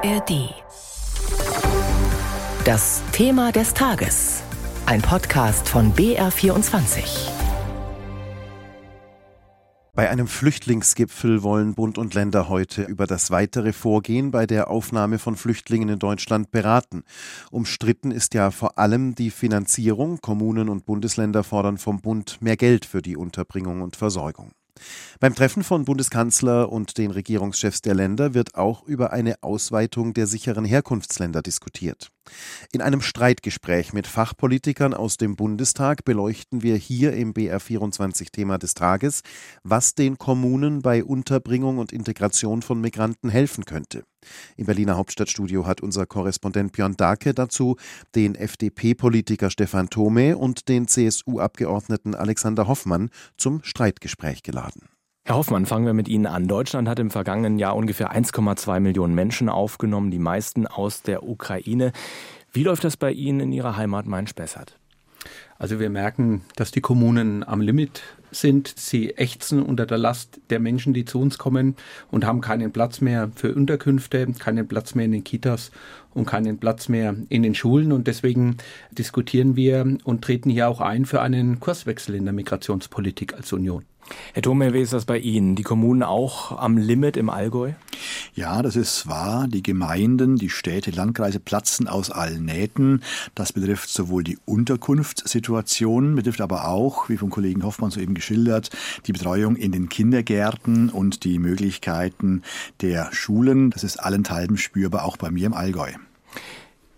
ARD. Das Thema des Tages. Ein Podcast von BR24. Bei einem Flüchtlingsgipfel wollen Bund und Länder heute über das weitere Vorgehen bei der Aufnahme von Flüchtlingen in Deutschland beraten. Umstritten ist ja vor allem die Finanzierung. Kommunen und Bundesländer fordern vom Bund mehr Geld für die Unterbringung und Versorgung. Beim Treffen von Bundeskanzler und den Regierungschefs der Länder wird auch über eine Ausweitung der sicheren Herkunftsländer diskutiert. In einem Streitgespräch mit Fachpolitikern aus dem Bundestag beleuchten wir hier im BR24 Thema des Tages, was den Kommunen bei Unterbringung und Integration von Migranten helfen könnte. Im Berliner Hauptstadtstudio hat unser Korrespondent Björn Darke dazu den FDP-Politiker Stefan Thome und den CSU-Abgeordneten Alexander Hoffmann zum Streitgespräch geladen. Herr Hoffmann, fangen wir mit Ihnen an. Deutschland hat im vergangenen Jahr ungefähr 1,2 Millionen Menschen aufgenommen, die meisten aus der Ukraine. Wie läuft das bei Ihnen in Ihrer Heimat Main-Spessart? Also wir merken, dass die Kommunen am Limit sind. Sie ächzen unter der Last der Menschen, die zu uns kommen und haben keinen Platz mehr für Unterkünfte, keinen Platz mehr in den Kitas und keinen Platz mehr in den Schulen. Und deswegen diskutieren wir und treten hier auch ein für einen Kurswechsel in der Migrationspolitik als Union. Herr Thome, wie ist das bei Ihnen? Die Kommunen auch am Limit im Allgäu? Ja, das ist wahr. Die Gemeinden, die Städte, Landkreise platzen aus allen Nähten. Das betrifft sowohl die Unterkunftssituation, betrifft aber auch, wie vom Kollegen Hoffmann soeben geschildert, die Betreuung in den Kindergärten und die Möglichkeiten der Schulen. Das ist allenthalben spürbar, auch bei mir im Allgäu.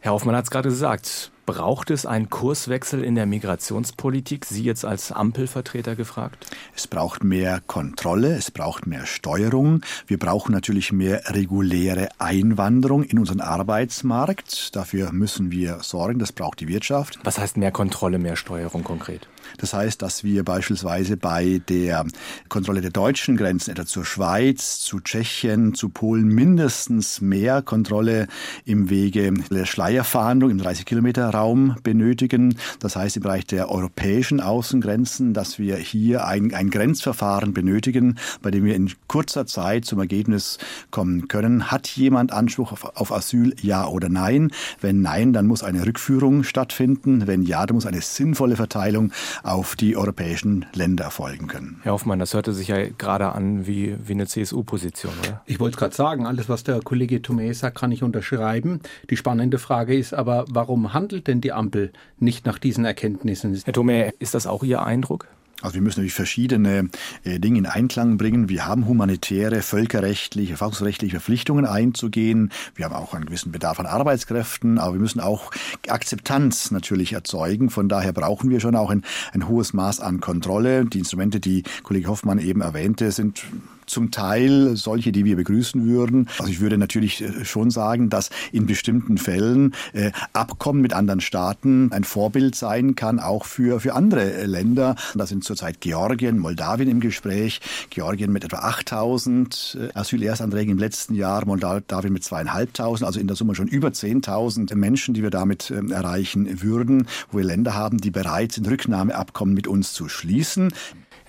Herr Hoffmann hat es gerade gesagt. Braucht es einen Kurswechsel in der Migrationspolitik? Sie jetzt als Ampelvertreter gefragt? Es braucht mehr Kontrolle, es braucht mehr Steuerung. Wir brauchen natürlich mehr reguläre Einwanderung in unseren Arbeitsmarkt. Dafür müssen wir sorgen, das braucht die Wirtschaft. Was heißt mehr Kontrolle, mehr Steuerung konkret? Das heißt, dass wir beispielsweise bei der Kontrolle der deutschen Grenzen, etwa zur Schweiz, zu Tschechien, zu Polen, mindestens mehr Kontrolle im Wege der Schleierfahndung im 30-Kilometer-Raum benötigen. Das heißt, im Bereich der europäischen Außengrenzen, dass wir hier ein, ein Grenzverfahren benötigen, bei dem wir in kurzer Zeit zum Ergebnis kommen können. Hat jemand Anspruch auf, auf Asyl, ja oder nein? Wenn nein, dann muss eine Rückführung stattfinden. Wenn ja, dann muss eine sinnvolle Verteilung auf die europäischen Länder erfolgen können. Herr Hoffmann, das hörte sich ja gerade an wie, wie eine CSU-Position, oder? Ich wollte gerade sagen, alles, was der Kollege Thomé sagt, kann ich unterschreiben. Die spannende Frage ist aber, warum handelt denn die Ampel nicht nach diesen Erkenntnissen? Herr Thomé, ist das auch Ihr Eindruck? Also wir müssen natürlich verschiedene äh, Dinge in Einklang bringen. Wir haben humanitäre, völkerrechtliche, verfassungsrechtliche Verpflichtungen einzugehen. Wir haben auch einen gewissen Bedarf an Arbeitskräften, aber wir müssen auch Akzeptanz natürlich erzeugen. Von daher brauchen wir schon auch ein, ein hohes Maß an Kontrolle. Die Instrumente, die Kollege Hoffmann eben erwähnte, sind zum Teil solche, die wir begrüßen würden. Also ich würde natürlich äh, schon sagen, dass in bestimmten Fällen äh, Abkommen mit anderen Staaten ein Vorbild sein kann, auch für, für andere äh, Länder. Da sind zurzeit Georgien, Moldawien im Gespräch. Georgien mit etwa 8000 äh, Asylerstanträgen im letzten Jahr, Moldawien mit zweieinhalbtausend, also in der Summe schon über 10.000 Menschen, die wir damit äh, erreichen würden, wo wir Länder haben, die bereit sind, Rücknahmeabkommen mit uns zu schließen.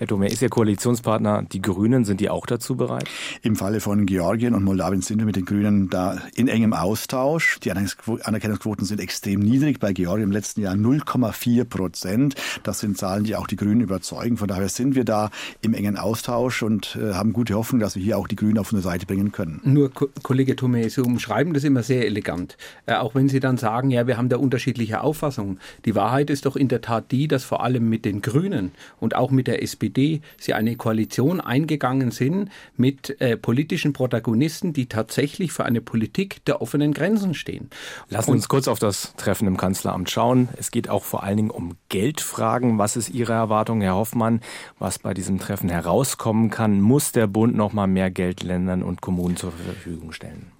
Herr Dome, ist Ihr Koalitionspartner, die Grünen, sind die auch dazu bereit? Im Falle von Georgien und Moldawien sind wir mit den Grünen da in engem Austausch. Die Anerkennungsquoten sind extrem niedrig. Bei Georgien im letzten Jahr 0,4 Prozent. Das sind Zahlen, die auch die Grünen überzeugen. Von daher sind wir da im engen Austausch und äh, haben gute Hoffnung, dass wir hier auch die Grünen auf unsere Seite bringen können. Nur, Ko Kollege Thome, Sie umschreiben das immer sehr elegant. Äh, auch wenn Sie dann sagen, ja, wir haben da unterschiedliche Auffassungen. Die Wahrheit ist doch in der Tat die, dass vor allem mit den Grünen und auch mit der SPD SPD sie eine Koalition eingegangen sind mit äh, politischen Protagonisten, die tatsächlich für eine Politik der offenen Grenzen stehen. Lassen Sie uns kurz auf das Treffen im Kanzleramt schauen. Es geht auch vor allen Dingen um Geldfragen. Was ist Ihre Erwartung, Herr Hoffmann, was bei diesem Treffen herauskommen kann? Muss der Bund noch mal mehr Geld Ländern und Kommunen zur Verfügung stellen?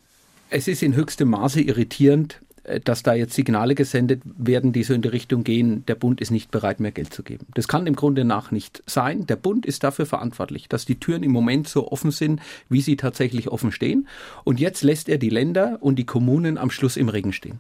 Es ist in höchstem Maße irritierend, dass da jetzt Signale gesendet werden, die so in die Richtung gehen, der Bund ist nicht bereit, mehr Geld zu geben. Das kann im Grunde nach nicht sein. Der Bund ist dafür verantwortlich, dass die Türen im Moment so offen sind, wie sie tatsächlich offen stehen. Und jetzt lässt er die Länder und die Kommunen am Schluss im Regen stehen.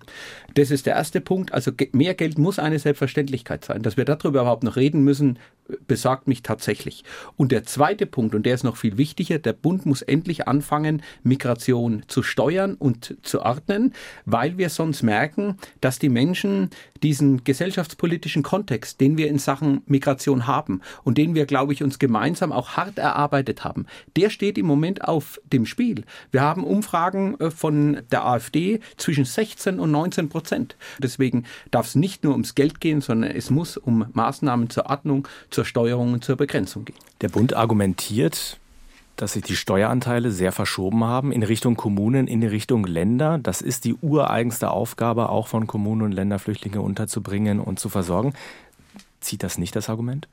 Das ist der erste Punkt. Also mehr Geld muss eine Selbstverständlichkeit sein. Dass wir darüber überhaupt noch reden müssen, besorgt mich tatsächlich. Und der zweite Punkt, und der ist noch viel wichtiger, der Bund muss endlich anfangen, Migration zu steuern und zu ordnen, weil wir sonst merken, dass die Menschen diesen gesellschaftspolitischen Kontext, den wir in Sachen Migration haben und den wir, glaube ich, uns gemeinsam auch hart erarbeitet haben, der steht im Moment auf dem Spiel. Wir haben Umfragen äh, von der AfD zwischen 16 und 19 Prozent. Deswegen darf es nicht nur ums Geld gehen, sondern es muss um Maßnahmen zur Ordnung, zur Steuerung und zur Begrenzung gehen. Der Bund argumentiert, dass sich die Steueranteile sehr verschoben haben in Richtung Kommunen, in Richtung Länder. Das ist die ureigenste Aufgabe, auch von Kommunen und Ländern Flüchtlinge unterzubringen und zu versorgen. Zieht das nicht das Argument?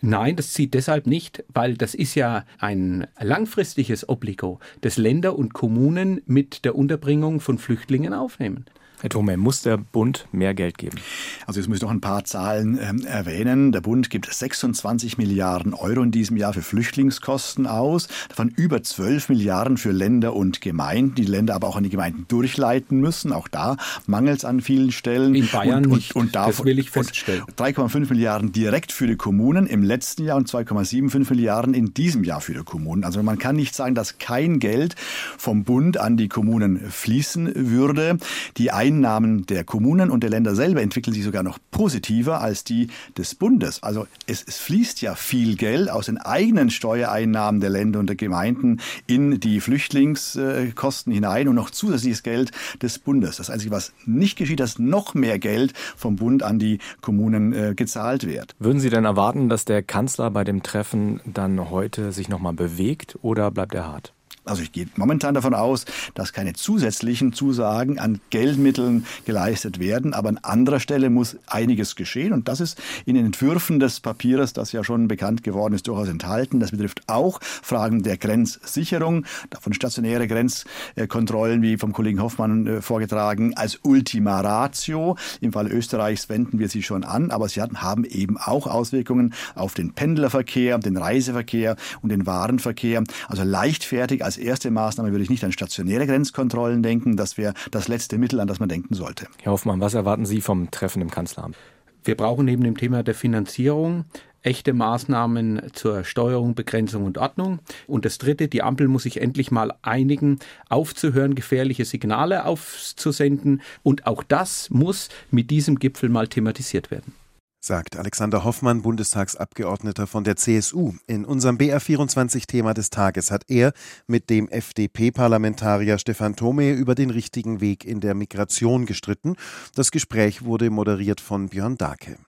Nein, das zieht deshalb nicht, weil das ist ja ein langfristiges Obligo, das Länder und Kommunen mit der Unterbringung von Flüchtlingen aufnehmen. Herr Thome, muss der Bund mehr Geld geben? Also jetzt muss ich noch ein paar Zahlen ähm, erwähnen. Der Bund gibt 26 Milliarden Euro in diesem Jahr für Flüchtlingskosten aus, davon über 12 Milliarden für Länder und Gemeinden, die Länder aber auch an die Gemeinden durchleiten müssen. Auch da mangelt es an vielen Stellen. In Bayern und, und, nicht, und das will ich feststellen. 3,5 Milliarden direkt für die Kommunen im letzten Jahr und 2,75 Milliarden in diesem Jahr für die Kommunen. Also man kann nicht sagen, dass kein Geld vom Bund an die Kommunen fließen würde. Die Einnahmen der Kommunen und der Länder selber entwickeln sich sogar noch positiver als die des Bundes. Also es, es fließt ja viel Geld aus den eigenen Steuereinnahmen der Länder und der Gemeinden in die Flüchtlingskosten hinein und noch zusätzliches Geld des Bundes. Das Einzige, was nicht geschieht, dass noch mehr Geld vom Bund an die Kommunen äh, gezahlt wird. Würden Sie denn erwarten, dass der Kanzler bei dem Treffen dann heute sich nochmal bewegt oder bleibt er hart? Also ich gehe momentan davon aus, dass keine zusätzlichen Zusagen an Geldmitteln geleistet werden, aber an anderer Stelle muss einiges geschehen und das ist in den Entwürfen des Papiers, das ja schon bekannt geworden ist, durchaus enthalten. Das betrifft auch Fragen der Grenzsicherung, davon stationäre Grenzkontrollen, wie vom Kollegen Hoffmann äh, vorgetragen, als Ultima Ratio. Im Fall Österreichs wenden wir sie schon an, aber sie haben eben auch Auswirkungen auf den Pendlerverkehr, den Reiseverkehr und den Warenverkehr. Also leichtfertig als erste Maßnahme würde ich nicht an stationäre Grenzkontrollen denken. Das wäre das letzte Mittel, an das man denken sollte. Herr Hoffmann, was erwarten Sie vom Treffen im Kanzleramt? Wir brauchen neben dem Thema der Finanzierung echte Maßnahmen zur Steuerung, Begrenzung und Ordnung. Und das Dritte, die Ampel muss sich endlich mal einigen, aufzuhören, gefährliche Signale aufzusenden. Und auch das muss mit diesem Gipfel mal thematisiert werden sagt Alexander Hoffmann, Bundestagsabgeordneter von der CSU. In unserem BR24-Thema des Tages hat er mit dem FDP-Parlamentarier Stefan Thome über den richtigen Weg in der Migration gestritten. Das Gespräch wurde moderiert von Björn Dake.